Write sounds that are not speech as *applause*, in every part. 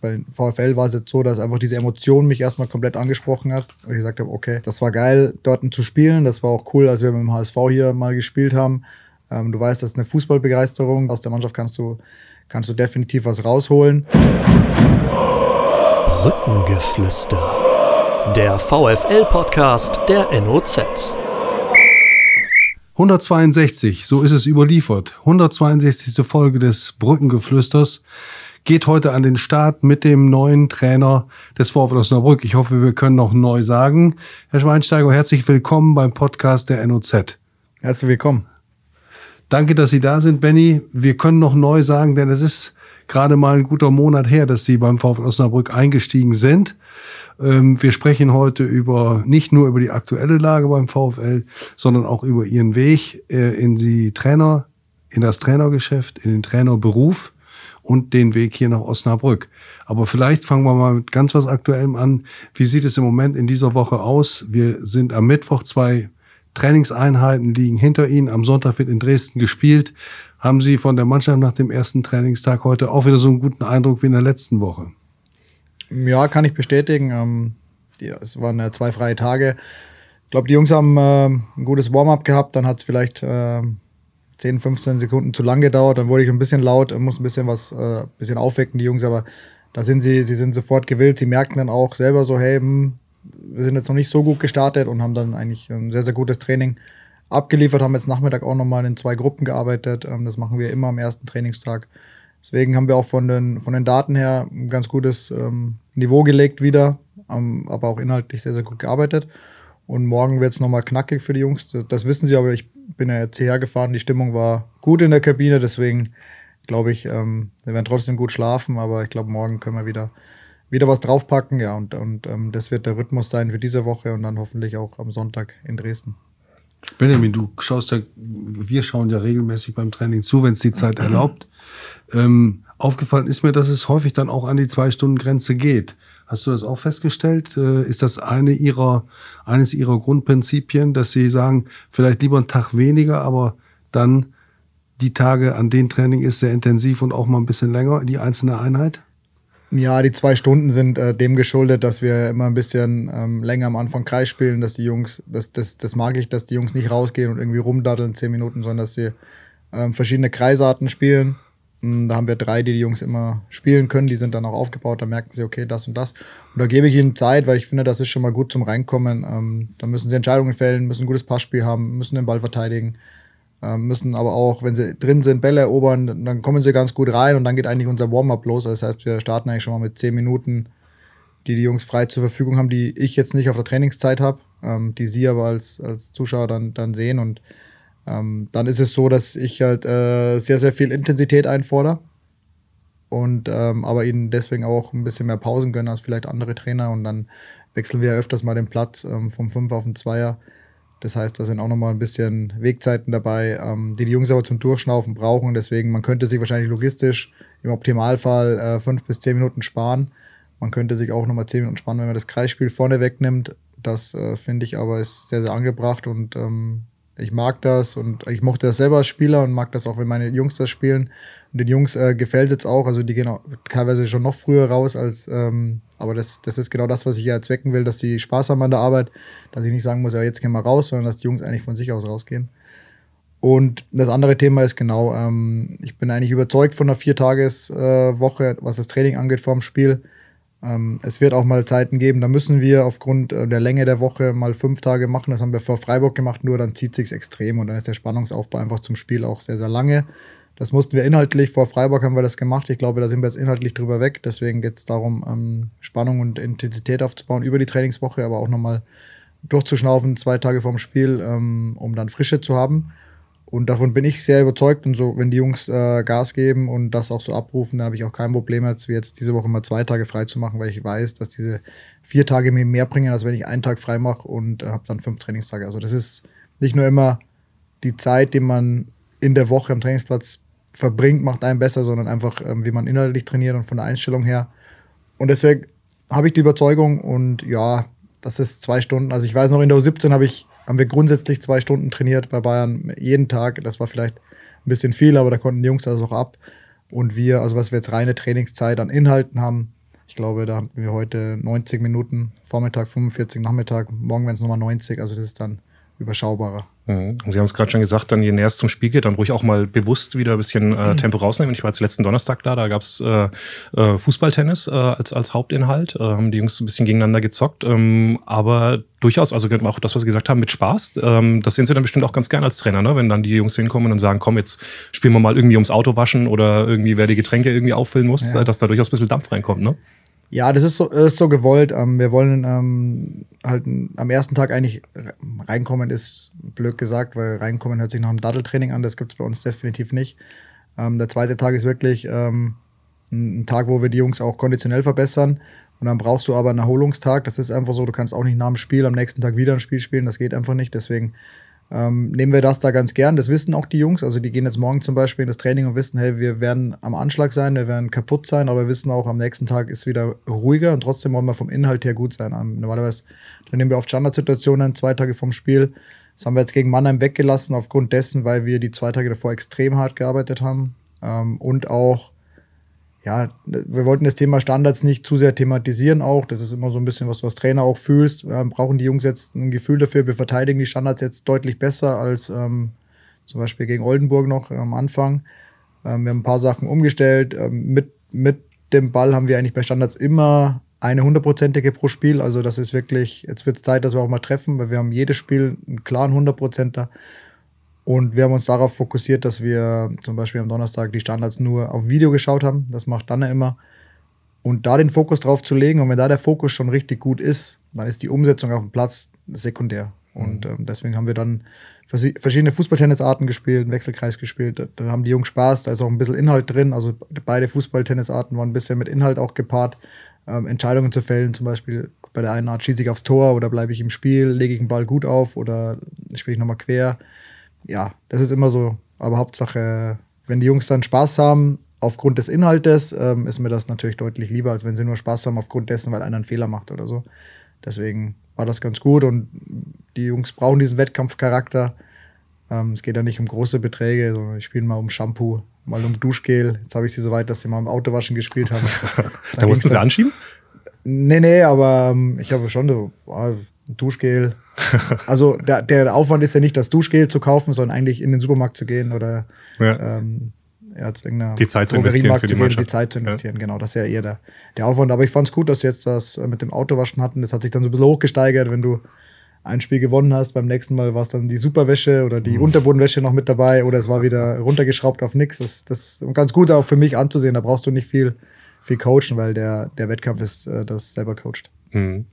Bei VfL war es jetzt so, dass einfach diese Emotion mich erstmal komplett angesprochen hat. Und ich gesagt habe, okay, das war geil, dort zu spielen. Das war auch cool, als wir mit dem HSV hier mal gespielt haben. Ähm, du weißt, das ist eine Fußballbegeisterung. Aus der Mannschaft kannst du, kannst du definitiv was rausholen. Brückengeflüster. Der VfL-Podcast der NOZ. 162, so ist es überliefert. 162. Folge des Brückengeflüsters geht heute an den Start mit dem neuen Trainer des VfL Osnabrück. Ich hoffe, wir können noch neu sagen. Herr Schweinsteiger, herzlich willkommen beim Podcast der NOZ. Herzlich willkommen. Danke, dass Sie da sind, Benny. Wir können noch neu sagen, denn es ist gerade mal ein guter Monat her, dass Sie beim VfL Osnabrück eingestiegen sind. Ähm, wir sprechen heute über nicht nur über die aktuelle Lage beim VfL, sondern auch über Ihren Weg äh, in die Trainer, in das Trainergeschäft, in den Trainerberuf und den Weg hier nach Osnabrück. Aber vielleicht fangen wir mal mit ganz was Aktuellem an. Wie sieht es im Moment in dieser Woche aus? Wir sind am Mittwoch zwei Trainingseinheiten liegen hinter Ihnen. Am Sonntag wird in Dresden gespielt. Haben Sie von der Mannschaft nach dem ersten Trainingstag heute auch wieder so einen guten Eindruck wie in der letzten Woche? Ja, kann ich bestätigen. Ähm, ja, es waren äh, zwei freie Tage. Ich glaube, die Jungs haben äh, ein gutes Warm-up gehabt. Dann hat es vielleicht äh, 10, 15 Sekunden zu lang gedauert. Dann wurde ich ein bisschen laut, muss ein bisschen was, äh, bisschen aufwecken, die Jungs. Aber da sind sie, sie sind sofort gewillt. Sie merken dann auch selber so, hey, hm, wir sind jetzt noch nicht so gut gestartet und haben dann eigentlich ein sehr, sehr gutes Training abgeliefert, haben jetzt Nachmittag auch nochmal in zwei Gruppen gearbeitet. Ähm, das machen wir immer am ersten Trainingstag. Deswegen haben wir auch von den, von den Daten her ein ganz gutes ähm, Niveau gelegt wieder, ähm, aber auch inhaltlich sehr, sehr gut gearbeitet. Und morgen wird es nochmal knackig für die Jungs. Das, wissen sie, aber ich bin ja jetzt hierher gefahren. Die Stimmung war gut in der Kabine, deswegen glaube ich, ähm, wir werden trotzdem gut schlafen, aber ich glaube, morgen können wir wieder, wieder was draufpacken. Ja, und, und ähm, das wird der Rhythmus sein für diese Woche und dann hoffentlich auch am Sonntag in Dresden. Benjamin, du schaust ja, wir schauen ja regelmäßig beim Training zu, wenn es die Zeit erlaubt. Ähm, aufgefallen ist mir, dass es häufig dann auch an die Zwei-Stunden-Grenze geht. Hast du das auch festgestellt? Äh, ist das eine ihrer, eines ihrer Grundprinzipien, dass sie sagen, vielleicht lieber einen Tag weniger, aber dann die Tage, an denen Training ist, sehr intensiv und auch mal ein bisschen länger, die einzelne Einheit? Ja, die zwei Stunden sind äh, dem geschuldet, dass wir immer ein bisschen ähm, länger am Anfang Kreis spielen, dass die Jungs, das, das, das mag ich, dass die Jungs nicht rausgehen und irgendwie rumdaddeln zehn Minuten, sondern dass sie ähm, verschiedene Kreisarten spielen. Ähm, da haben wir drei, die die Jungs immer spielen können. Die sind dann auch aufgebaut. Da merken sie, okay, das und das. Und da gebe ich ihnen Zeit, weil ich finde, das ist schon mal gut zum Reinkommen. Ähm, da müssen sie Entscheidungen fällen, müssen ein gutes Passspiel haben, müssen den Ball verteidigen. Ähm, müssen aber auch, wenn sie drin sind, Bälle erobern, dann kommen sie ganz gut rein und dann geht eigentlich unser Warm-up los. Das heißt, wir starten eigentlich schon mal mit zehn Minuten, die die Jungs frei zur Verfügung haben, die ich jetzt nicht auf der Trainingszeit habe, ähm, die sie aber als, als Zuschauer dann, dann sehen. Und ähm, dann ist es so, dass ich halt äh, sehr, sehr viel Intensität einfordere und ähm, aber ihnen deswegen auch ein bisschen mehr Pausen gönnen als vielleicht andere Trainer und dann wechseln wir öfters mal den Platz ähm, vom 5 auf den Zweier das heißt, da sind auch nochmal ein bisschen Wegzeiten dabei, ähm, die die Jungs aber zum Durchschnaufen brauchen. Deswegen, man könnte sich wahrscheinlich logistisch im Optimalfall äh, fünf bis zehn Minuten sparen. Man könnte sich auch nochmal zehn Minuten sparen, wenn man das Kreisspiel vorne wegnimmt. Das äh, finde ich aber ist sehr, sehr angebracht und ähm, ich mag das und ich mochte das selber als Spieler und mag das auch, wenn meine Jungs das spielen. Und den Jungs äh, gefällt es jetzt auch, also die gehen auch teilweise schon noch früher raus als, ähm, aber das, das ist genau das, was ich ja zwecken will, dass die Spaß haben an der Arbeit, dass ich nicht sagen muss, ja, jetzt gehen wir raus, sondern dass die Jungs eigentlich von sich aus rausgehen. Und das andere Thema ist genau, ähm, ich bin eigentlich überzeugt von einer Viertageswoche, äh, was das Training angeht vor dem Spiel. Ähm, es wird auch mal Zeiten geben, da müssen wir aufgrund äh, der Länge der Woche mal fünf Tage machen. Das haben wir vor Freiburg gemacht, nur dann zieht sich extrem und dann ist der Spannungsaufbau einfach zum Spiel auch sehr, sehr lange. Das mussten wir inhaltlich, vor Freiburg haben wir das gemacht. Ich glaube, da sind wir jetzt inhaltlich drüber weg. Deswegen geht es darum, ähm, Spannung und Intensität aufzubauen über die Trainingswoche, aber auch nochmal durchzuschnaufen, zwei Tage vorm Spiel, ähm, um dann Frische zu haben. Und davon bin ich sehr überzeugt. Und so, wenn die Jungs äh, Gas geben und das auch so abrufen, dann habe ich auch kein Problem, jetzt wie jetzt diese Woche mal zwei Tage frei zu machen, weil ich weiß, dass diese vier Tage mir mehr bringen, als wenn ich einen Tag frei mache und äh, habe dann fünf Trainingstage. Also das ist nicht nur immer die Zeit, die man in der Woche am Trainingsplatz verbringt, macht einen besser, sondern einfach, ähm, wie man inhaltlich trainiert und von der Einstellung her. Und deswegen habe ich die Überzeugung und ja, das ist zwei Stunden. Also ich weiß noch, in der U17 habe ich haben wir grundsätzlich zwei Stunden trainiert bei Bayern jeden Tag. Das war vielleicht ein bisschen viel, aber da konnten die Jungs das auch ab. Und wir, also was wir jetzt reine Trainingszeit an Inhalten haben, Ich glaube, da hatten wir heute 90 Minuten, Vormittag 45, Nachmittag, morgen werden es nochmal 90, also das ist dann überschaubarer. Mhm. Sie haben es gerade schon gesagt, dann je näher es zum Spiel geht, dann ruhig auch mal bewusst wieder ein bisschen äh, Tempo rausnehmen. Ich war jetzt letzten Donnerstag da, da gab es äh, äh, Fußballtennis äh, als, als Hauptinhalt. Äh, haben die Jungs ein bisschen gegeneinander gezockt. Ähm, aber durchaus, also auch das, was Sie gesagt haben, mit Spaß. Ähm, das sehen Sie dann bestimmt auch ganz gerne als Trainer, ne? wenn dann die Jungs hinkommen und sagen, komm, jetzt spielen wir mal irgendwie ums Auto waschen oder irgendwie, wer die Getränke irgendwie auffüllen muss, ja. dass da durchaus ein bisschen Dampf reinkommt. Ne? Ja, das ist so, ist so gewollt. Ähm, wir wollen ähm, halt am ersten Tag eigentlich reinkommen, ist blöd gesagt, weil reinkommen hört sich nach einem Datteltraining an. Das gibt es bei uns definitiv nicht. Ähm, der zweite Tag ist wirklich ähm, ein, ein Tag, wo wir die Jungs auch konditionell verbessern. Und dann brauchst du aber einen Erholungstag. Das ist einfach so, du kannst auch nicht nach dem Spiel am nächsten Tag wieder ein Spiel spielen. Das geht einfach nicht. Deswegen ähm, nehmen wir das da ganz gern. Das wissen auch die Jungs. Also die gehen jetzt morgen zum Beispiel in das Training und wissen, hey, wir werden am Anschlag sein, wir werden kaputt sein, aber wir wissen auch, am nächsten Tag ist wieder ruhiger und trotzdem wollen wir vom Inhalt her gut sein. Ähm, normalerweise trainieren wir oft Standardsituationen zwei Tage vom Spiel. Das haben wir jetzt gegen Mannheim weggelassen, aufgrund dessen, weil wir die zwei Tage davor extrem hart gearbeitet haben. Ähm, und auch ja, wir wollten das Thema Standards nicht zu sehr thematisieren auch. Das ist immer so ein bisschen, was du als Trainer auch fühlst. Ähm, brauchen die Jungs jetzt ein Gefühl dafür, wir verteidigen die Standards jetzt deutlich besser als ähm, zum Beispiel gegen Oldenburg noch am Anfang. Ähm, wir haben ein paar Sachen umgestellt. Ähm, mit, mit dem Ball haben wir eigentlich bei Standards immer eine hundertprozentige pro Spiel. Also das ist wirklich, jetzt wird es Zeit, dass wir auch mal treffen, weil wir haben jedes Spiel einen klaren Hundertprozenter. Und wir haben uns darauf fokussiert, dass wir zum Beispiel am Donnerstag die Standards nur auf Video geschaut haben. Das macht dann immer. Und da den Fokus drauf zu legen, und wenn da der Fokus schon richtig gut ist, dann ist die Umsetzung auf dem Platz sekundär. Und mhm. ähm, deswegen haben wir dann verschiedene Fußballtennisarten gespielt, einen Wechselkreis gespielt. Da, da, haben die Jungs Spaß, da ist auch ein bisschen Inhalt drin. Also beide Fußballtennisarten waren ein bisschen mit Inhalt auch gepaart. Ähm, Entscheidungen zu fällen, zum Beispiel bei der einen Art schieße ich aufs Tor oder bleibe ich im Spiel, lege ich den Ball gut auf oder spiele ich nochmal quer ja, das ist immer so. Aber Hauptsache, wenn die Jungs dann Spaß haben, aufgrund des Inhaltes, ähm, ist mir das natürlich deutlich lieber, als wenn sie nur Spaß haben aufgrund dessen, weil einer einen Fehler macht oder so. Deswegen war das ganz gut und die Jungs brauchen diesen Wettkampfcharakter. Ähm, es geht ja nicht um große Beträge, sondern ich spiele mal um Shampoo, mal um Duschgel. Jetzt habe ich sie so weit, dass sie mal im Autowaschen gespielt haben. *laughs* da, musst du sie anschieben? Nee, nee, aber ähm, ich habe schon so, oh, Duschgel. *laughs* Also der, der Aufwand ist ja nicht, das Duschgel zu kaufen, sondern eigentlich in den Supermarkt zu gehen oder ja. ähm, ja, zu irgendeiner die Zeit zu investieren für die, gehen, die Zeit zu investieren. Ja. Genau, das ist ja eher der, der Aufwand. Aber ich fand es gut, dass du jetzt das mit dem Autowaschen hatten. Das hat sich dann so ein bisschen hochgesteigert, wenn du ein Spiel gewonnen hast. Beim nächsten Mal war es dann die Superwäsche oder die mhm. Unterbodenwäsche noch mit dabei oder es war wieder runtergeschraubt auf nichts. Das, das ist ganz gut auch für mich anzusehen. Da brauchst du nicht viel, viel coachen, weil der, der Wettkampf ist, äh, das selber coacht. Mhm.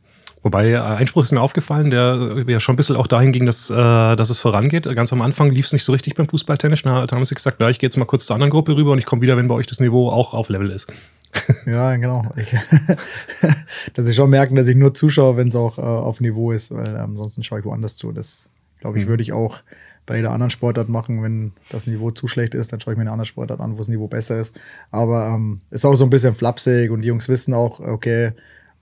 Wobei äh, ein Spruch ist mir aufgefallen, der ja schon ein bisschen auch dahin ging, dass, äh, dass es vorangeht. Ganz am Anfang lief es nicht so richtig beim Fußballtennis. Da haben sie gesagt, na, ich gehe jetzt mal kurz zur anderen Gruppe rüber und ich komme wieder, wenn bei euch das Niveau auch auf Level ist. *laughs* Ja, genau. Ich, *laughs* dass ich schon merken, dass ich nur zuschaue, wenn es auch äh, auf Niveau ist, weil ähm, ansonsten schaue ich woanders zu. Das, glaube ich, mhm. würde ich auch bei jeder anderen Sportart machen. Wenn das Niveau zu schlecht ist, dann schaue ich mir eine andere Sportart an, wo das Niveau besser ist. Aber ähm, ist auch so ein bisschen flapsig und die Jungs wissen auch, okay,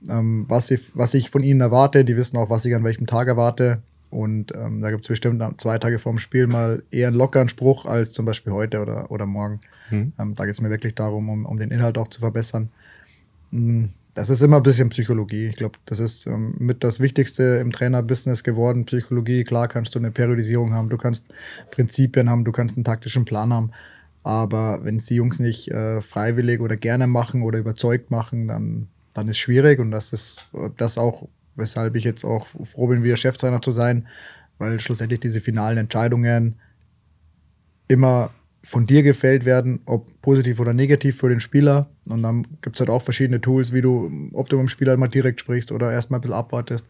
ähm, was, ich, was ich von ihnen erwarte. Die wissen auch, was ich an welchem Tag erwarte. Und ähm, da gibt es bestimmt zwei Tage vorm Spiel mal eher einen lockeren Spruch als zum Beispiel heute oder, oder morgen. Mhm. Ähm, da geht es mir wirklich darum, um, um den Inhalt auch zu verbessern. Hm, das ist immer ein bisschen Psychologie. Ich glaube, das ist ähm, mit das Wichtigste im Trainerbusiness geworden. Psychologie, klar kannst du eine Periodisierung haben, du kannst Prinzipien haben, du kannst einen taktischen Plan haben. Aber wenn es die Jungs nicht äh, freiwillig oder gerne machen oder überzeugt machen, dann dann ist schwierig und das ist das auch, weshalb ich jetzt auch froh bin, wieder Cheftrainer zu sein, weil schlussendlich diese finalen Entscheidungen immer von dir gefällt werden, ob positiv oder negativ für den Spieler. Und dann gibt es halt auch verschiedene Tools, wie du, ob du mit dem Spieler mal direkt sprichst oder erstmal ein bisschen abwartest,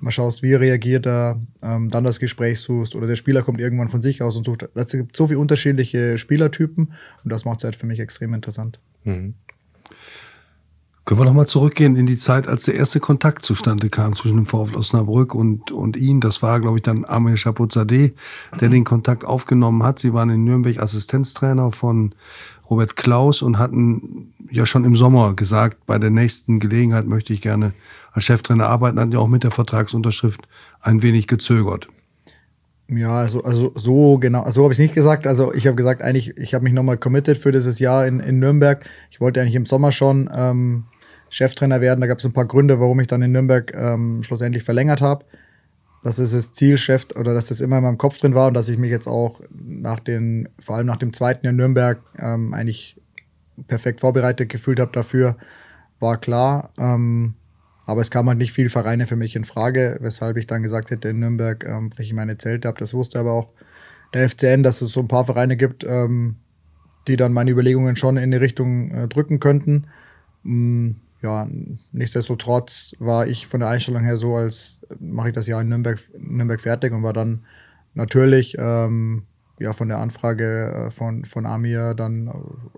mal schaust, wie reagiert er, ähm, dann das Gespräch suchst oder der Spieler kommt irgendwann von sich aus und sucht. Es gibt so viele unterschiedliche Spielertypen und das macht es halt für mich extrem interessant. Mhm. Können wir nochmal zurückgehen in die Zeit, als der erste Kontakt zustande kam zwischen dem VfL Osnabrück und, und ihn. Das war, glaube ich, dann Amir Chapuzadeh, der den Kontakt aufgenommen hat. Sie waren in Nürnberg Assistenztrainer von Robert Klaus und hatten ja schon im Sommer gesagt, bei der nächsten Gelegenheit möchte ich gerne als Cheftrainer arbeiten, hatten ja auch mit der Vertragsunterschrift ein wenig gezögert. Ja, also, also so genau, so habe ich es nicht gesagt. Also ich habe gesagt, eigentlich, ich habe mich nochmal committed für dieses Jahr in, in Nürnberg. Ich wollte eigentlich im Sommer schon ähm, Cheftrainer werden. Da gab es ein paar Gründe, warum ich dann in Nürnberg ähm, schlussendlich verlängert habe. Das ist das Ziel, Chef, oder dass das immer in meinem Kopf drin war und dass ich mich jetzt auch nach den, vor allem nach dem zweiten in Nürnberg, ähm, eigentlich perfekt vorbereitet gefühlt habe dafür, war klar. Ähm, aber es kam halt nicht viel Vereine für mich in Frage, weshalb ich dann gesagt hätte, in Nürnberg ähm, breche ich meine Zelte ab. Das wusste aber auch der FCN, dass es so ein paar Vereine gibt, ähm, die dann meine Überlegungen schon in die Richtung äh, drücken könnten. Mm, ja, nichtsdestotrotz war ich von der Einstellung her so, als mache ich das Jahr in Nürnberg, Nürnberg fertig und war dann natürlich ähm, ja, von der Anfrage äh, von, von Amir dann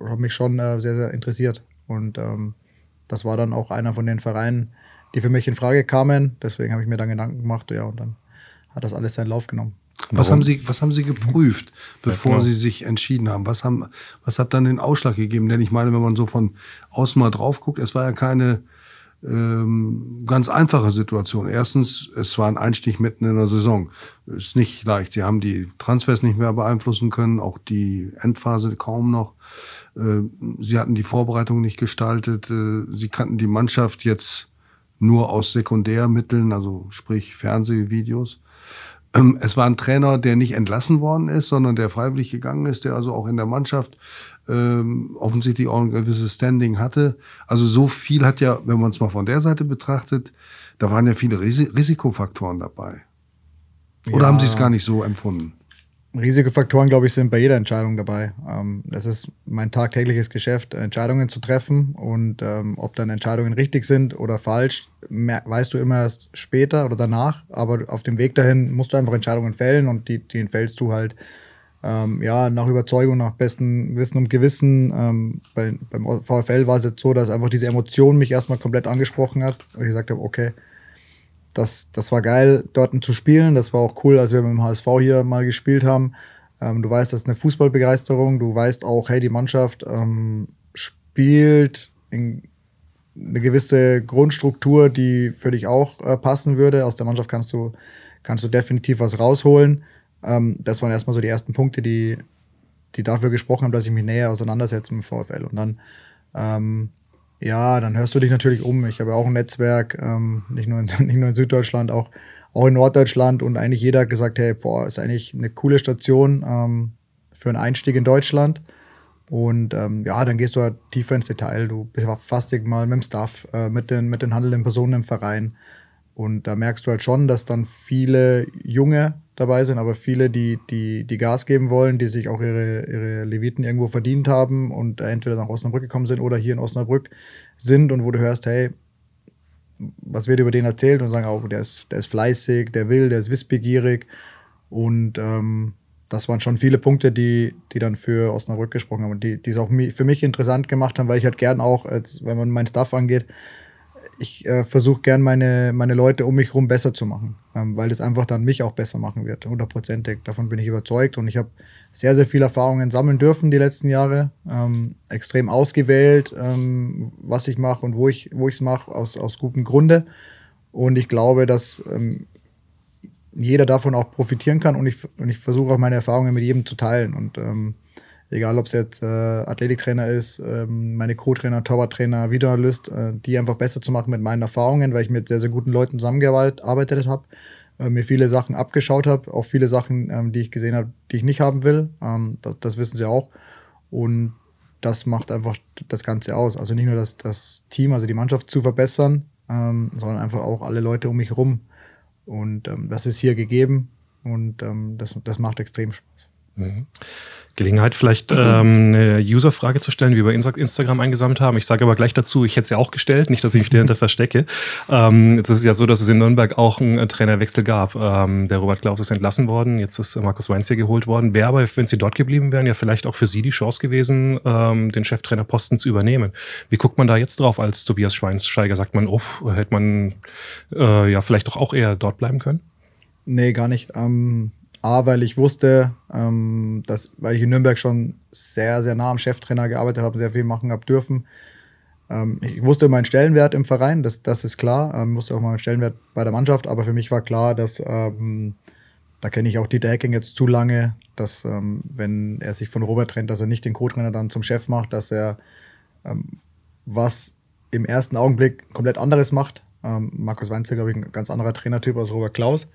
äh, mich schon äh, sehr, sehr interessiert. Und ähm, das war dann auch einer von den Vereinen, die für mich in Frage kamen. Deswegen habe ich mir dann Gedanken gemacht, ja, und dann hat das alles seinen Lauf genommen. Was haben Sie, was haben Sie geprüft, bevor ja, genau. Sie sich entschieden haben? Was haben, was hat dann den Ausschlag gegeben? Denn ich meine, wenn man so von außen mal drauf guckt, es war ja keine ähm, ganz einfache Situation. Erstens, es war ein Einstieg mitten in der Saison. Ist nicht leicht. Sie haben die Transfers nicht mehr beeinflussen können, auch die Endphase kaum noch. Äh, Sie hatten die Vorbereitung nicht gestaltet. Äh, Sie kannten die Mannschaft jetzt nur aus Sekundärmitteln, also sprich Fernsehvideos. Ähm, es war ein Trainer, der nicht entlassen worden ist, sondern der freiwillig gegangen ist, der also auch in der Mannschaft ähm, offensichtlich auch ein gewisses Standing hatte. Also so viel hat ja, wenn man es mal von der Seite betrachtet, da waren ja viele Risikofaktoren dabei. Oder ja. haben Sie es gar nicht so empfunden? Risikofaktoren, glaube ich, sind bei jeder Entscheidung dabei. Ähm, das ist mein tagtägliches Geschäft, Entscheidungen zu treffen. Und ähm, ob dann Entscheidungen richtig sind oder falsch, weißt du immer erst später oder danach. Aber auf dem Weg dahin musst du einfach Entscheidungen fällen und die, die fällst du halt ähm, ja, nach Überzeugung, nach bestem Wissen und Gewissen. Ähm, bei, beim VfL war es jetzt so, dass einfach diese Emotion mich erstmal komplett angesprochen hat. Und ich gesagt habe, okay, das, das war geil, dort zu spielen. Das war auch cool, als wir mit dem HSV hier mal gespielt haben. Ähm, du weißt, das ist eine Fußballbegeisterung. Du weißt auch, hey, die Mannschaft ähm, spielt in eine gewisse Grundstruktur, die für dich auch äh, passen würde. Aus der Mannschaft kannst du, kannst du definitiv was rausholen. Ähm, das waren erstmal so die ersten Punkte, die, die dafür gesprochen haben, dass ich mich näher auseinandersetze mit dem VfL. Und dann ähm, ja, dann hörst du dich natürlich um. Ich habe auch ein Netzwerk, ähm, nicht, nur in, *laughs* nicht nur in Süddeutschland, auch, auch in Norddeutschland und eigentlich jeder hat gesagt, hey, boah, ist eigentlich eine coole Station ähm, für einen Einstieg in Deutschland. Und ähm, ja, dann gehst du halt tiefer ins Detail. Du befasst dich mal mit dem Staff, äh, mit, den, mit den handelnden Personen im Verein. Und da merkst du halt schon, dass dann viele Junge dabei sind, aber viele, die, die, die Gas geben wollen, die sich auch ihre, ihre Leviten irgendwo verdient haben und entweder nach Osnabrück gekommen sind oder hier in Osnabrück sind und wo du hörst, hey, was wird über den erzählt? Und sagen auch, der ist, der ist fleißig, der will, der ist wissbegierig. Und ähm, das waren schon viele Punkte, die, die dann für Osnabrück gesprochen haben und die, die es auch für mich interessant gemacht haben, weil ich halt gern auch, als, wenn man mein Stuff angeht, ich äh, versuche gern meine, meine Leute um mich herum besser zu machen, ähm, weil das einfach dann mich auch besser machen wird, hundertprozentig. Davon bin ich überzeugt und ich habe sehr, sehr viele Erfahrungen sammeln dürfen die letzten Jahre. Ähm, extrem ausgewählt, ähm, was ich mache und wo ich es mache, aus, aus gutem Grunde. Und ich glaube, dass ähm, jeder davon auch profitieren kann und ich, und ich versuche auch meine Erfahrungen mit jedem zu teilen. Und ähm, egal ob es jetzt äh, Athletiktrainer ist, ähm, meine Co-Trainer, Torwarttrainer, Videoanalyst, äh, die einfach besser zu machen mit meinen Erfahrungen, weil ich mit sehr, sehr guten Leuten zusammengearbeitet habe, äh, mir viele Sachen abgeschaut habe, auch viele Sachen, ähm, die ich gesehen habe, die ich nicht haben will. Ähm, das, das, wissen sie auch. Und das macht einfach das Ganze aus. Also nicht nur das, das Team, also die Mannschaft zu verbessern, ähm, sondern einfach auch alle Leute um mich herum. Und ähm, das ist hier gegeben und ähm, das, das macht extrem Spaß. Mhm. Gelegenheit, vielleicht *laughs* ähm, eine User-Frage zu stellen, wie wir bei Instagram eingesammelt haben. Ich sage aber gleich dazu, ich hätte sie auch gestellt, nicht, dass ich mich dahinter *laughs* verstecke. Ähm, jetzt ist es ja so, dass es in Nürnberg auch einen äh, Trainerwechsel gab. Ähm, der Robert Klaus ist entlassen worden, jetzt ist Markus Weinz hier geholt worden. Wäre aber, wenn sie dort geblieben wären, ja vielleicht auch für Sie die Chance gewesen, ähm, den Cheftrainerposten zu übernehmen. Wie guckt man da jetzt drauf als Tobias Schweinsteiger? Sagt man, oh, hätte man äh, ja vielleicht doch auch eher dort bleiben können? Nee, gar nicht. Ähm, A, weil ich wusste, ähm, dass, weil ich in Nürnberg schon sehr, sehr nah am Cheftrainer gearbeitet habe, sehr viel machen habe dürfen. Ähm, ich wusste meinen Stellenwert im Verein, das, das ist klar. Ähm, wusste auch meinen Stellenwert bei der Mannschaft, aber für mich war klar, dass, ähm, da kenne ich auch Dieter Hecking jetzt zu lange, dass, ähm, wenn er sich von Robert trennt, dass er nicht den Co-Trainer dann zum Chef macht, dass er, ähm, was im ersten Augenblick komplett anderes macht. Ähm, Markus Weinzel, glaube ich, ein ganz anderer Trainertyp als Robert Klaus.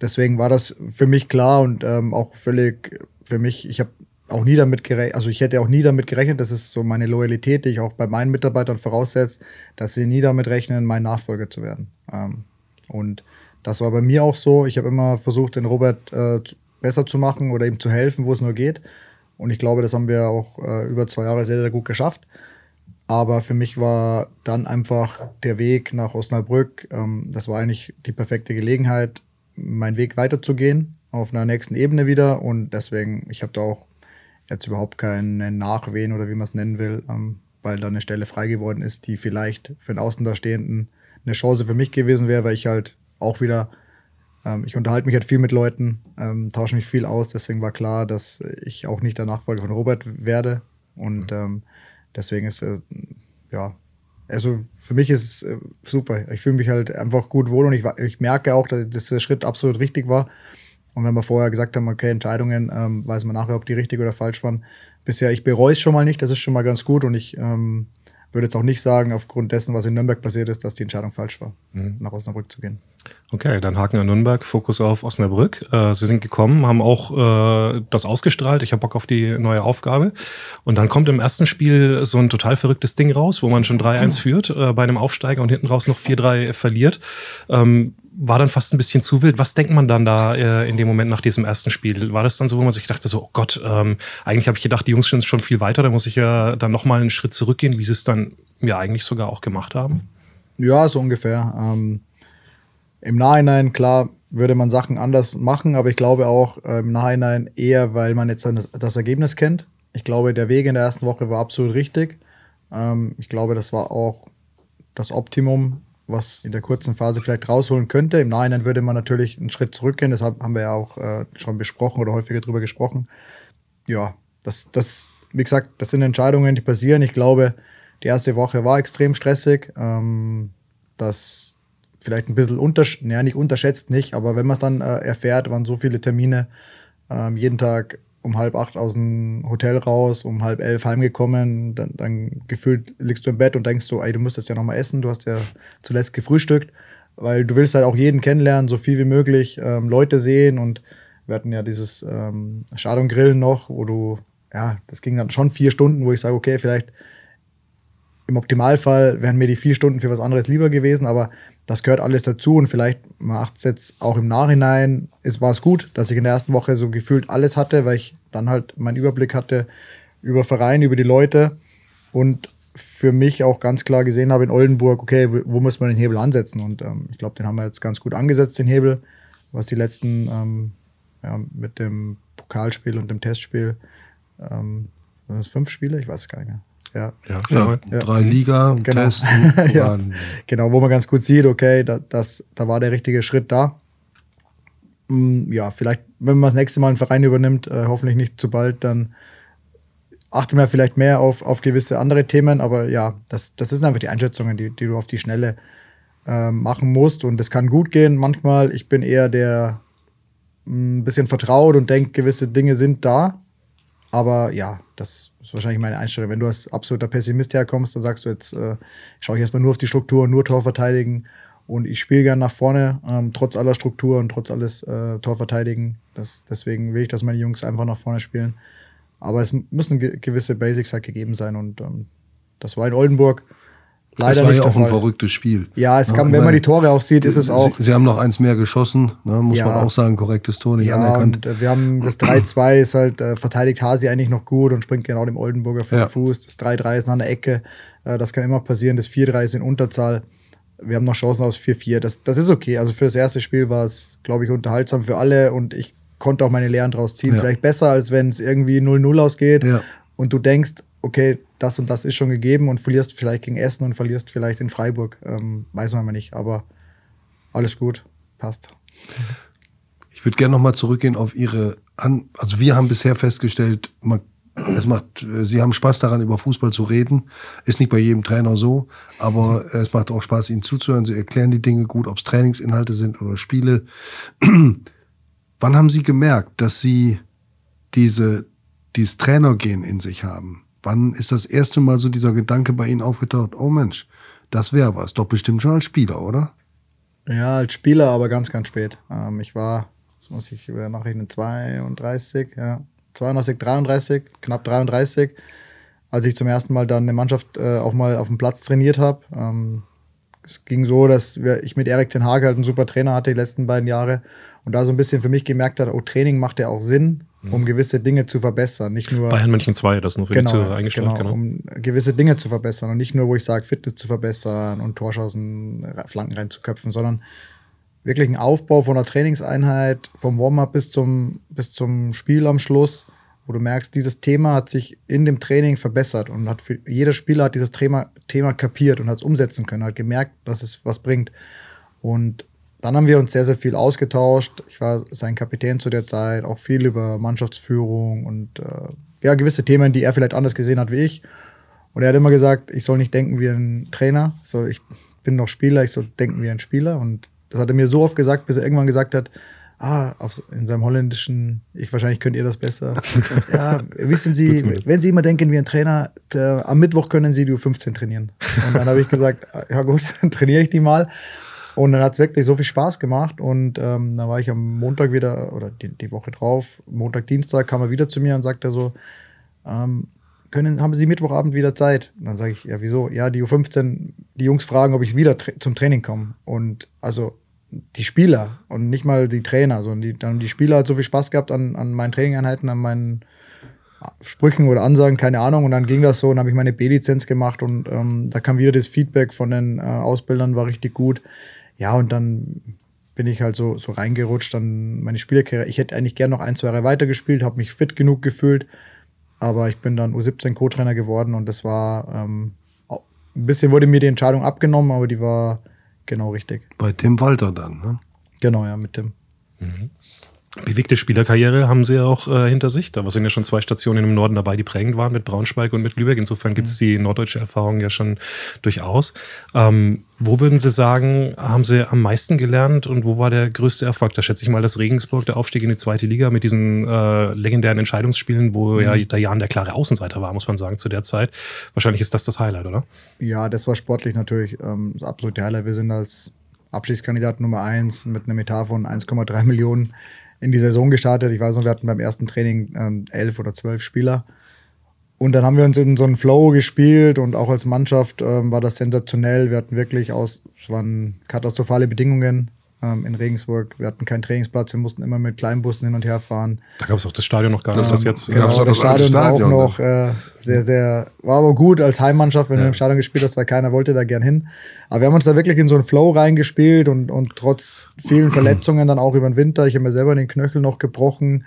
Deswegen war das für mich klar und ähm, auch völlig für mich, ich habe auch nie damit gerechnet, also ich hätte auch nie damit gerechnet, das ist so meine Loyalität, die ich auch bei meinen Mitarbeitern voraussetze, dass sie nie damit rechnen, mein Nachfolger zu werden. Ähm, und das war bei mir auch so. Ich habe immer versucht, den Robert äh, besser zu machen oder ihm zu helfen, wo es nur geht. Und ich glaube, das haben wir auch äh, über zwei Jahre sehr, sehr gut geschafft. Aber für mich war dann einfach der Weg nach Osnabrück, ähm, das war eigentlich die perfekte Gelegenheit, meinen Weg weiterzugehen, auf einer nächsten Ebene wieder. Und deswegen, ich habe da auch jetzt überhaupt keine Nachwehen oder wie man es nennen will, ähm, weil da eine Stelle frei geworden ist, die vielleicht für einen Außenstehenden eine Chance für mich gewesen wäre, weil ich halt auch wieder, ähm, ich unterhalte mich halt viel mit Leuten, ähm, tausche mich viel aus, deswegen war klar, dass ich auch nicht der Nachfolger von Robert werde. Und ähm, deswegen ist, äh, ja, also für mich ist es äh, super. Ich fühle mich halt einfach gut wohl und ich, ich merke auch, dass der Schritt absolut richtig war. Und wenn wir vorher gesagt haben, okay, Entscheidungen, ähm, weiß man nachher, ob die richtig oder falsch waren. Bisher, ich bereue es schon mal nicht, das ist schon mal ganz gut und ich ähm, würde jetzt auch nicht sagen, aufgrund dessen, was in Nürnberg passiert ist, dass die Entscheidung falsch war, mhm. nach Osnabrück zu gehen. Okay, dann Haken an Nürnberg, Fokus auf Osnabrück. Äh, Sie sind gekommen, haben auch äh, das ausgestrahlt. Ich habe Bock auf die neue Aufgabe. Und dann kommt im ersten Spiel so ein total verrücktes Ding raus, wo man schon 3-1 führt äh, bei einem Aufsteiger und hinten raus noch 4-3 verliert. Ähm, war dann fast ein bisschen zu wild. Was denkt man dann da äh, in dem Moment nach diesem ersten Spiel? War das dann so, wo man sich dachte, so, oh Gott, ähm, eigentlich habe ich gedacht, die Jungs sind schon viel weiter, da muss ich ja dann nochmal einen Schritt zurückgehen, wie sie es dann ja eigentlich sogar auch gemacht haben? Ja, so ungefähr. Ähm, Im Nachhinein, klar, würde man Sachen anders machen, aber ich glaube auch äh, im Nachhinein eher, weil man jetzt das, das, Ergebnis kennt. Ich glaube, der Weg in der ersten Woche war absolut richtig. Ähm, ich glaube, das war auch das Optimum was in der kurzen Phase vielleicht rausholen könnte. Im Nachhinein würde man natürlich einen Schritt zurückgehen, das haben wir ja auch äh, schon besprochen oder häufiger darüber gesprochen. Ja, das, das, wie gesagt, das sind Entscheidungen, die passieren. Ich glaube, die erste Woche war extrem stressig. Ähm, das vielleicht ein bisschen untersch ja, nicht unterschätzt, nicht, aber wenn man es dann äh, erfährt, waren so viele Termine, ähm, jeden Tag um halb acht aus dem Hotel raus, um halb elf heimgekommen, dann, dann gefühlt liegst du im Bett und denkst so, ey, du musst das ja nochmal essen, du hast ja zuletzt gefrühstückt, weil du willst halt auch jeden kennenlernen, so viel wie möglich, ähm, Leute sehen. Und wir hatten ja dieses ähm, Schad Grillen noch, wo du, ja, das ging dann schon vier Stunden, wo ich sage, okay, vielleicht im Optimalfall wären mir die vier Stunden für was anderes lieber gewesen, aber das gehört alles dazu und vielleicht macht es jetzt auch im Nachhinein, es war es gut, dass ich in der ersten Woche so gefühlt alles hatte, weil ich dann halt meinen Überblick hatte über Verein, über die Leute und für mich auch ganz klar gesehen habe in Oldenburg, okay, wo muss man den Hebel ansetzen? Und ähm, ich glaube, den haben wir jetzt ganz gut angesetzt, den Hebel, was die letzten ähm, ja, mit dem Pokalspiel und dem Testspiel, ähm, das fünf Spiele, ich weiß es gar nicht mehr ja. Ja, ja, ja. Drei Liga, genau. *laughs* ja. genau, wo man ganz gut sieht, okay, da, das, da war der richtige Schritt da. Mm, ja, vielleicht, wenn man das nächste Mal einen Verein übernimmt, äh, hoffentlich nicht zu bald, dann achte man vielleicht mehr auf, auf gewisse andere Themen, aber ja, das, das sind einfach die Einschätzungen, die, die du auf die Schnelle äh, machen musst und das kann gut gehen manchmal. Ich bin eher der ein mm, bisschen vertraut und denkt, gewisse Dinge sind da, aber ja, das ist wahrscheinlich meine Einstellung. Wenn du als absoluter Pessimist herkommst, dann sagst du jetzt, äh, schaue ich erstmal nur auf die Struktur, nur Tor verteidigen und ich spiele gern nach vorne, ähm, trotz aller Struktur und trotz alles äh, Tor verteidigen. Das, deswegen will ich, dass meine Jungs einfach nach vorne spielen. Aber es müssen ge gewisse Basics halt gegeben sein und ähm, das war in Oldenburg Leider das war ja auch ein verrücktes Spiel. Ja, es kam, ja, wenn man die Tore auch sieht, ist es auch. Sie, Sie haben noch eins mehr geschossen, ne, muss ja, man auch sagen, korrektes Tor, nicht ja, anerkannt. Und, äh, wir haben das 3-2 ist halt, äh, verteidigt Hasi eigentlich noch gut und springt genau dem Oldenburger vor ja. Fuß. Das 3-3 ist nach einer Ecke, äh, das kann immer passieren. Das 4-3 ist in Unterzahl. Wir haben noch Chancen aus 4-4. Das, das ist okay. Also für das erste Spiel war es, glaube ich, unterhaltsam für alle und ich konnte auch meine Lehren draus ziehen. Vielleicht besser, als wenn es irgendwie 0-0 ausgeht und du denkst, okay, das und das ist schon gegeben und verlierst vielleicht gegen Essen und verlierst vielleicht in Freiburg. Ähm, weiß man mal nicht, aber alles gut, passt. Ich würde gerne nochmal zurückgehen auf Ihre, An also wir haben bisher festgestellt, man, es macht, Sie haben Spaß daran, über Fußball zu reden. Ist nicht bei jedem Trainer so, aber es macht auch Spaß, Ihnen zuzuhören. Sie erklären die Dinge gut, ob es Trainingsinhalte sind oder Spiele. *clears throat* Wann haben Sie gemerkt, dass Sie diese, dieses Trainergehen in sich haben? Wann ist das erste Mal so dieser Gedanke bei Ihnen aufgetaucht? Oh Mensch, das wäre was. Doch bestimmt schon als Spieler, oder? Ja, als Spieler, aber ganz, ganz spät. Ähm, ich war, jetzt muss ich über Nachrichten 32, ja, 32, 33, knapp 33, als ich zum ersten Mal dann eine Mannschaft äh, auch mal auf dem Platz trainiert habe. Ähm, es ging so, dass wir, ich mit Erik Ten Hage halt einen super Trainer hatte die letzten beiden Jahre und da so ein bisschen für mich gemerkt hat, oh, Training macht ja auch Sinn, um mhm. gewisse Dinge zu verbessern. Nicht nur Bayern München 2, das nur für genau, die Zuhörer eingestellt. Genau, genau, um gewisse Dinge zu verbessern und nicht nur, wo ich sage, Fitness zu verbessern und Torschancen, Flanken reinzuköpfen, sondern wirklich ein Aufbau von einer Trainingseinheit, vom Warm-up bis zum, bis zum Spiel am Schluss, wo du merkst, dieses Thema hat sich in dem Training verbessert und hat für jeder Spieler hat dieses Thema, Thema kapiert und hat es umsetzen können, hat gemerkt, dass es was bringt. Und dann haben wir uns sehr, sehr viel ausgetauscht. Ich war sein Kapitän zu der Zeit, auch viel über Mannschaftsführung und äh, ja, gewisse Themen, die er vielleicht anders gesehen hat wie ich. Und er hat immer gesagt, ich soll nicht denken wie ein Trainer, so, ich bin noch Spieler, ich soll denken wie ein Spieler. Und das hat er mir so oft gesagt, bis er irgendwann gesagt hat, ah, auf, in seinem holländischen, ich wahrscheinlich könnt ihr das besser. *laughs* ja, wissen Sie, wenn Sie immer denken wie ein Trainer, der, am Mittwoch können Sie die U15 trainieren. Und dann habe ich gesagt, ja gut, *laughs* dann trainiere ich die mal. Und dann hat es wirklich so viel Spaß gemacht. Und ähm, dann war ich am Montag wieder, oder die, die Woche drauf, Montag, Dienstag, kam er wieder zu mir und sagte so, ähm, können, haben Sie Mittwochabend wieder Zeit? Und dann sage ich, ja, wieso? Ja, die U15, die Jungs fragen, ob ich wieder tra zum Training komme. Und also die Spieler und nicht mal die Trainer, sondern die, dann die Spieler hat so viel Spaß gehabt an, an meinen Trainingeinheiten, an meinen Sprüchen oder Ansagen, keine Ahnung. Und dann ging das so und habe ich meine B-Lizenz gemacht und ähm, da kam wieder das Feedback von den äh, Ausbildern, war richtig gut. Ja, und dann bin ich halt so, so reingerutscht, dann meine Spielerkarriere. Ich hätte eigentlich gern noch ein, zwei Jahre weitergespielt, habe mich fit genug gefühlt, aber ich bin dann U17 Co-Trainer geworden und das war ähm, ein bisschen wurde mir die Entscheidung abgenommen, aber die war genau richtig. Bei Tim Walter dann, ne? Genau, ja, mit Tim. Mhm bewegte Spielerkarriere haben sie ja auch äh, hinter sich. Da sind ja schon zwei Stationen im Norden dabei, die prägend waren, mit Braunschweig und mit Lübeck. Insofern gibt es mhm. die norddeutsche Erfahrung ja schon durchaus. Ähm, wo würden Sie sagen, haben Sie am meisten gelernt und wo war der größte Erfolg? Da schätze ich mal, dass Regensburg der Aufstieg in die zweite Liga mit diesen äh, legendären Entscheidungsspielen, wo mhm. ja der Jan der klare Außenseiter war, muss man sagen, zu der Zeit. Wahrscheinlich ist das das Highlight, oder? Ja, das war sportlich natürlich ähm, das absolute Highlight. Wir sind als Abschiedskandidat Nummer eins mit einem Etat von 1,3 Millionen in die Saison gestartet. Ich weiß noch, wir hatten beim ersten Training ähm, elf oder zwölf Spieler. Und dann haben wir uns in so einen Flow gespielt und auch als Mannschaft ähm, war das sensationell. Wir hatten wirklich aus, es waren katastrophale Bedingungen ähm, in Regensburg. Wir hatten keinen Trainingsplatz, wir mussten immer mit Kleinbussen hin und her fahren. Da gab es auch das Stadion noch gar nicht, ähm, was jetzt. Genau, ja, das Stadion, Stadion war auch noch äh, sehr, sehr, war aber gut als Heimmannschaft, wenn ja. du im Stadion gespielt hast, weil keiner wollte da gern hin. Aber wir haben uns da wirklich in so einen Flow reingespielt und, und trotz vielen *clears throat* Verletzungen dann auch über den Winter, ich habe mir selber den Knöchel noch gebrochen,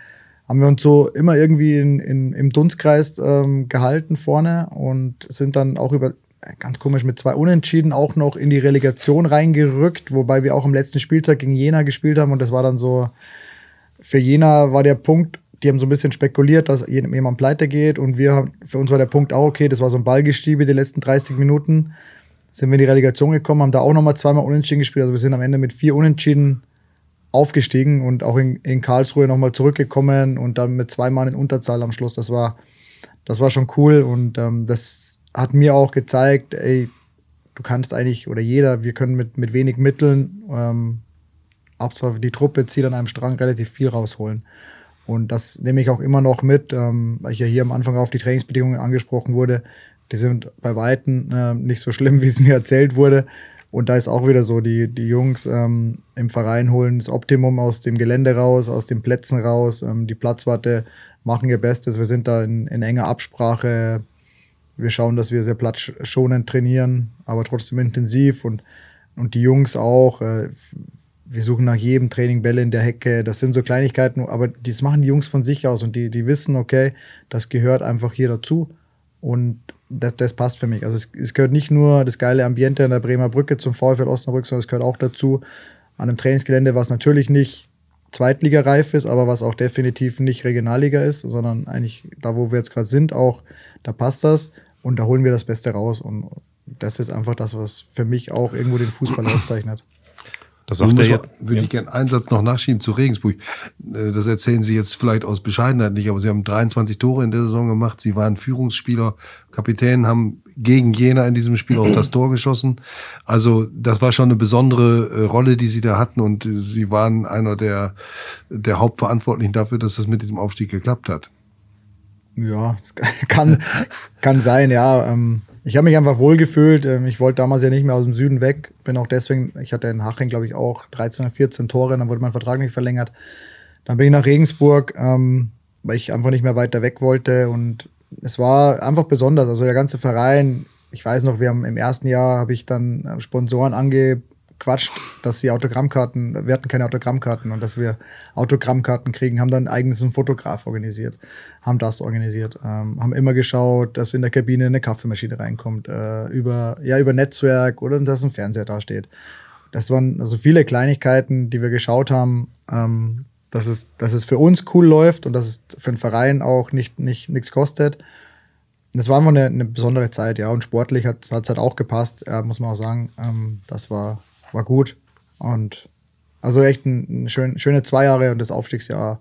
haben wir uns so immer irgendwie in, in, im Dunstkreis ähm, gehalten vorne und sind dann auch über ganz komisch mit zwei Unentschieden auch noch in die Relegation reingerückt, wobei wir auch am letzten Spieltag gegen Jena gespielt haben und das war dann so, für Jena war der Punkt, die haben so ein bisschen spekuliert, dass jemand pleite geht und wir haben, für uns war der Punkt auch okay, das war so ein Ballgestiebe die letzten 30 Minuten, sind wir in die Relegation gekommen, haben da auch nochmal zweimal Unentschieden gespielt, also wir sind am Ende mit vier Unentschieden aufgestiegen und auch in, in Karlsruhe nochmal zurückgekommen und dann mit zwei Mann in Unterzahl am Schluss, das war, das war schon cool und ähm, das hat mir auch gezeigt, ey, du kannst eigentlich, oder jeder, wir können mit, mit wenig Mitteln, ähm, die Truppe zieht an einem Strang relativ viel rausholen. Und das nehme ich auch immer noch mit, ähm, weil ich ja hier am Anfang auf die Trainingsbedingungen angesprochen wurde. Die sind bei Weitem äh, nicht so schlimm, *laughs* wie es mir erzählt wurde. Und da ist auch wieder so, die, die Jungs ähm, im Verein holen das Optimum aus dem Gelände raus, aus den Plätzen raus. Ähm, die Platzwarte machen ihr Bestes. Wir sind da in, in enger Absprache wir schauen, dass wir sehr platzschonend trainieren, aber trotzdem intensiv und, und die Jungs auch. Äh, wir suchen nach jedem Training Bälle in der Hecke. Das sind so Kleinigkeiten, aber das machen die Jungs von sich aus und die, die wissen, okay, das gehört einfach hier dazu und das, das passt für mich. Also es, es, gehört nicht nur das geile Ambiente an der Bremer Brücke zum VfL Osnabrück, sondern es gehört auch dazu an einem Trainingsgelände, was natürlich nicht Zweitligareif ist, aber was auch definitiv nicht Regionalliga ist, sondern eigentlich da, wo wir jetzt gerade sind, auch da passt das. Und da holen wir das Beste raus. Und das ist einfach das, was für mich auch irgendwo den Fußball *clears throat* auszeichnet. Das sagt er. Würde ja. ich gerne einen Satz noch nachschieben zu Regensburg. Äh, das erzählen Sie jetzt vielleicht aus Bescheidenheit nicht, aber Sie haben 23 Tore in der Saison gemacht. Sie waren Führungsspieler, Kapitän, haben gegen Jena in diesem Spiel auch das Tor geschossen. Also das war schon eine besondere äh, Rolle, die Sie da hatten und Sie waren einer der, der Hauptverantwortlichen dafür, dass das mit diesem Aufstieg geklappt hat. Ja, *laughs* kann, kann sein, ja. Ähm, ich habe mich einfach wohlgefühlt. Ähm, ich wollte damals ja nicht mehr aus dem Süden weg. Bin auch deswegen, ich hatte in Haching, glaube ich, auch 13 oder 14 Tore. Dann wurde mein Vertrag nicht verlängert. Dann bin ich nach Regensburg, ähm, weil ich einfach nicht mehr weiter weg wollte. Und es war einfach besonders. Also der ganze Verein, ich weiß noch, wir haben im ersten Jahr habe ich dann äh, Sponsoren ange, quatscht, dass sie Autogrammkarten, wir hatten keine Autogrammkarten und dass wir Autogrammkarten kriegen, haben dann eigenes einen Fotograf organisiert, haben das organisiert, ähm, haben immer geschaut, dass in der Kabine eine Kaffeemaschine reinkommt, äh, über, ja, über Netzwerk oder dass ein Fernseher da steht. Das waren also viele Kleinigkeiten, die wir geschaut haben, ähm, dass, es, dass es für uns cool läuft und dass es für den Verein auch nicht, nicht nichts kostet. Das war einfach eine, eine besondere Zeit, ja. Und sportlich hat es halt auch gepasst, ja, muss man auch sagen. Ähm, das war, war gut. Und also echt ein, ein schön, schöne zwei Jahre und das Aufstiegsjahr,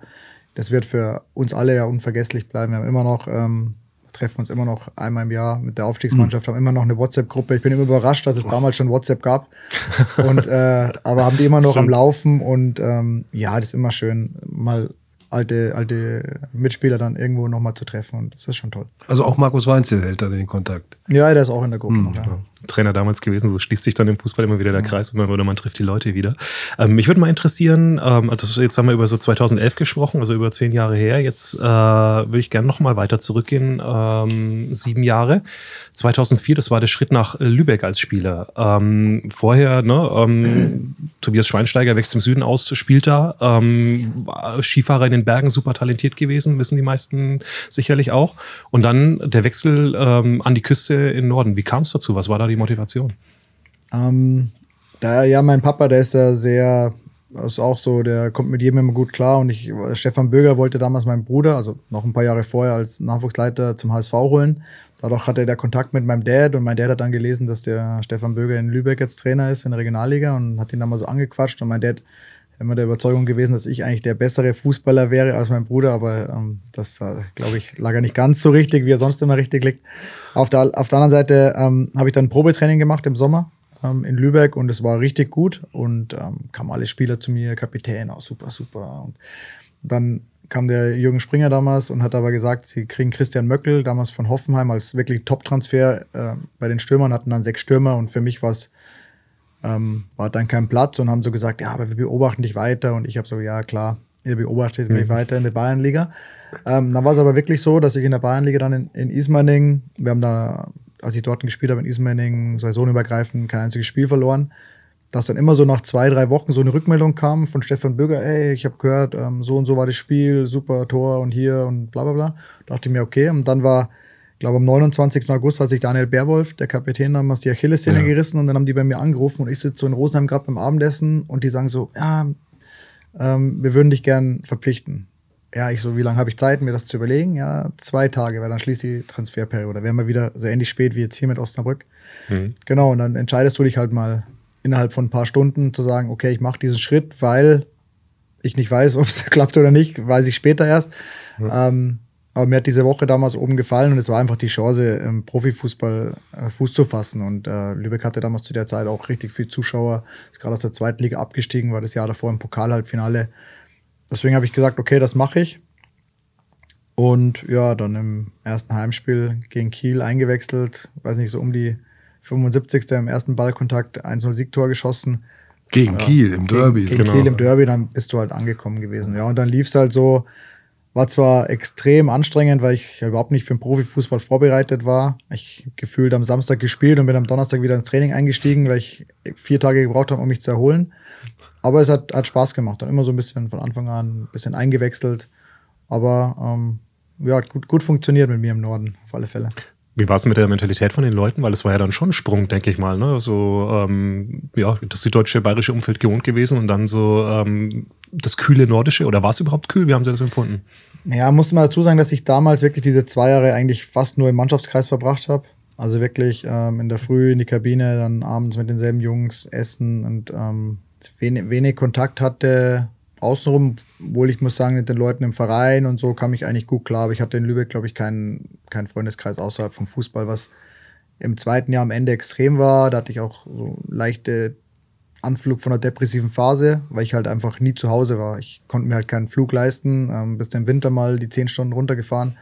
das wird für uns alle ja unvergesslich bleiben. Wir haben immer noch, ähm, treffen uns immer noch einmal im Jahr mit der Aufstiegsmannschaft, mhm. haben immer noch eine WhatsApp-Gruppe. Ich bin immer überrascht, dass es oh. damals schon WhatsApp gab. *laughs* und, äh, aber haben die immer noch Stimmt. am Laufen und ähm, ja, das ist immer schön, mal alte, alte Mitspieler dann irgendwo nochmal zu treffen und das ist schon toll. Also auch Markus Weinzel hält da den Kontakt. Ja, der ist auch in der Gruppe. Noch, ja. Trainer damals gewesen, so schließt sich dann im Fußball immer wieder der Kreis und man, oder man trifft die Leute wieder. Ähm, mich würde mal interessieren, ähm, also jetzt haben wir über so 2011 gesprochen, also über zehn Jahre her, jetzt äh, würde ich gerne nochmal weiter zurückgehen, ähm, sieben Jahre. 2004, das war der Schritt nach Lübeck als Spieler. Ähm, vorher, ne, ähm, *clears throat* Tobias Schweinsteiger wächst im Süden aus, spielt da, ähm, Skifahrer in den Bergen, super talentiert gewesen, wissen die meisten sicherlich auch. Und dann der Wechsel ähm, an die Küste in Norden. Wie kam es dazu? Was war da die Motivation? Ähm, da, ja, mein Papa, der ist ja sehr, ist auch so, der kommt mit jedem immer gut klar. Und ich, Stefan Böger wollte damals meinen Bruder, also noch ein paar Jahre vorher als Nachwuchsleiter zum HSV holen. Dadurch hatte er Kontakt mit meinem Dad und mein Dad hat dann gelesen, dass der Stefan Böger in Lübeck jetzt Trainer ist in der Regionalliga und hat ihn dann mal so angequatscht. Und mein Dad immer der Überzeugung gewesen, dass ich eigentlich der bessere Fußballer wäre als mein Bruder, aber ähm, das, äh, glaube ich, lag ja nicht ganz so richtig, wie er sonst immer richtig liegt. Auf der, auf der anderen Seite ähm, habe ich dann Probetraining gemacht im Sommer ähm, in Lübeck und es war richtig gut und ähm, kamen alle Spieler zu mir, Kapitän, auch super, super. Und dann kam der Jürgen Springer damals und hat aber gesagt, sie kriegen Christian Möckel damals von Hoffenheim als wirklich Top-Transfer äh, bei den Stürmern, hatten dann sechs Stürmer und für mich war es ähm, war dann kein Platz und haben so gesagt, ja, aber wir beobachten dich weiter. Und ich habe so, ja, klar, ihr beobachtet mich mhm. weiter in der Bayernliga. Ähm, dann war es aber wirklich so, dass ich in der Bayernliga dann in, in Ismaning, wir haben da, als ich dort gespielt habe, in Ismaning, saisonübergreifend kein einziges Spiel verloren, dass dann immer so nach zwei, drei Wochen so eine Rückmeldung kam von Stefan Bürger, ey, ich habe gehört, ähm, so und so war das Spiel, super Tor und hier und bla bla bla. Da dachte ich mir, okay. Und dann war ich glaube, am 29. August hat sich Daniel Bärwolf, der Kapitän, damals die Achillessehne ja. gerissen und dann haben die bei mir angerufen und ich sitze so in Rosenheim gerade beim Abendessen und die sagen so, ja, ähm, wir würden dich gern verpflichten. Ja, ich so, wie lange habe ich Zeit, mir das zu überlegen? Ja, zwei Tage, weil dann schließt die Transferperiode. Wären wir wieder so ähnlich spät wie jetzt hier mit Osnabrück. Mhm. Genau, und dann entscheidest du dich halt mal innerhalb von ein paar Stunden zu sagen, okay, ich mache diesen Schritt, weil ich nicht weiß, *laughs* ob es klappt oder nicht, weiß ich später erst. Mhm. Ähm, aber mir hat diese Woche damals oben gefallen und es war einfach die Chance, im Profifußball äh, Fuß zu fassen. Und äh, Lübeck hatte damals zu der Zeit auch richtig viel Zuschauer, ist gerade aus der zweiten Liga abgestiegen, war das Jahr davor im Pokal-Halbfinale. Deswegen habe ich gesagt, okay, das mache ich. Und ja, dann im ersten Heimspiel gegen Kiel eingewechselt, weiß nicht, so um die 75. im ersten Ballkontakt 1-0 Siegtor geschossen. Gegen Kiel im Derby. Gegen, gegen genau. Kiel im Derby, dann bist du halt angekommen gewesen. Ja, und dann lief es halt so, war zwar extrem anstrengend, weil ich überhaupt nicht für den Profifußball vorbereitet war. Ich gefühlt am Samstag gespielt und bin am Donnerstag wieder ins Training eingestiegen, weil ich vier Tage gebraucht habe, um mich zu erholen. Aber es hat, hat Spaß gemacht. Dann immer so ein bisschen von Anfang an ein bisschen eingewechselt. Aber ähm, ja, gut, gut funktioniert mit mir im Norden, auf alle Fälle. Wie war es mit der Mentalität von den Leuten? Weil es war ja dann schon ein Sprung, denke ich mal. Ne? So, ähm, ja, das deutsche bayerische Umfeld gewohnt gewesen und dann so ähm, das kühle nordische. Oder war es überhaupt kühl? Wie haben Sie das empfunden? Ja, musste mal dazu sagen, dass ich damals wirklich diese zwei Jahre eigentlich fast nur im Mannschaftskreis verbracht habe. Also wirklich ähm, in der Früh in die Kabine, dann abends mit denselben Jungs essen und ähm, wenig, wenig Kontakt hatte außenrum, obwohl ich muss sagen, mit den Leuten im Verein und so kam ich eigentlich gut klar. Aber ich hatte in Lübeck, glaube ich, keinen, keinen Freundeskreis außerhalb vom Fußball, was im zweiten Jahr am Ende extrem war. Da hatte ich auch so leichte Anflug von einer depressiven Phase, weil ich halt einfach nie zu Hause war. Ich konnte mir halt keinen Flug leisten, ähm, bis im Winter mal die zehn Stunden runtergefahren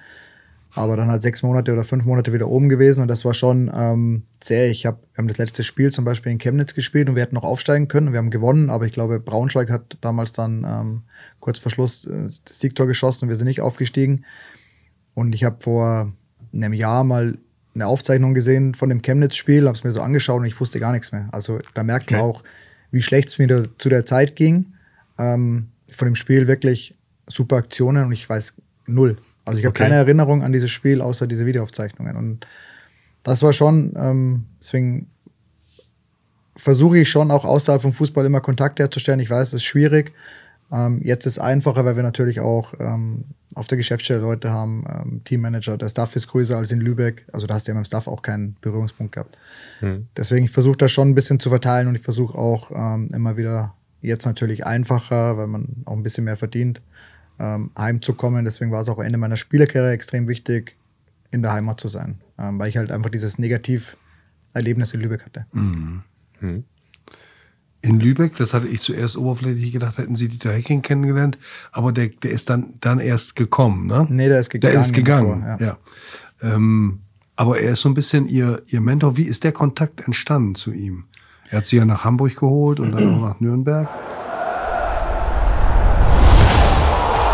aber dann halt sechs Monate oder fünf Monate wieder oben gewesen und das war schon ähm, zäh. Ich hab, wir haben das letzte Spiel zum Beispiel in Chemnitz gespielt und wir hätten noch aufsteigen können und wir haben gewonnen, aber ich glaube, Braunschweig hat damals dann ähm, kurz vor Schluss äh, das Siegtor geschossen und wir sind nicht aufgestiegen. Und ich habe vor einem Jahr mal eine Aufzeichnung gesehen von dem Chemnitz-Spiel, habe es mir so angeschaut und ich wusste gar nichts mehr. Also da merkt man okay. auch, wie schlecht es mir zu der Zeit ging. Ähm, von dem Spiel wirklich super Aktionen und ich weiß null. Also ich habe okay. keine Erinnerung an dieses Spiel außer diese Videoaufzeichnungen. Und das war schon, ähm, deswegen versuche ich schon auch außerhalb vom Fußball immer Kontakt herzustellen. Ich weiß, es ist schwierig. Ähm, jetzt ist es einfacher, weil wir natürlich auch ähm, auf der Geschäftsstelle Leute haben, ähm, Teammanager. Der Staff ist größer als in Lübeck. Also da hast du ja beim Staff auch keinen Berührungspunkt gehabt. Hm. Deswegen, ich versuche das schon ein bisschen zu verteilen und ich versuche auch ähm, immer wieder, jetzt natürlich einfacher, weil man auch ein bisschen mehr verdient, ähm, heimzukommen. Deswegen war es auch Ende meiner Spielerkarriere extrem wichtig, in der Heimat zu sein, ähm, weil ich halt einfach dieses Negativerlebnis in Lübeck hatte. Mhm. Mhm. In Lübeck, das hatte ich zuerst oberflächlich gedacht, hätten Sie Dieter Hecking kennengelernt, aber der, der ist dann, dann erst gekommen, ne? Nee, der ist gegangen. Der ist gegangen, vor, ja. ja. Ähm, aber er ist so ein bisschen Ihr, Ihr Mentor. Wie ist der Kontakt entstanden zu ihm? Er hat Sie ja nach Hamburg geholt und dann *clears throat* auch nach Nürnberg.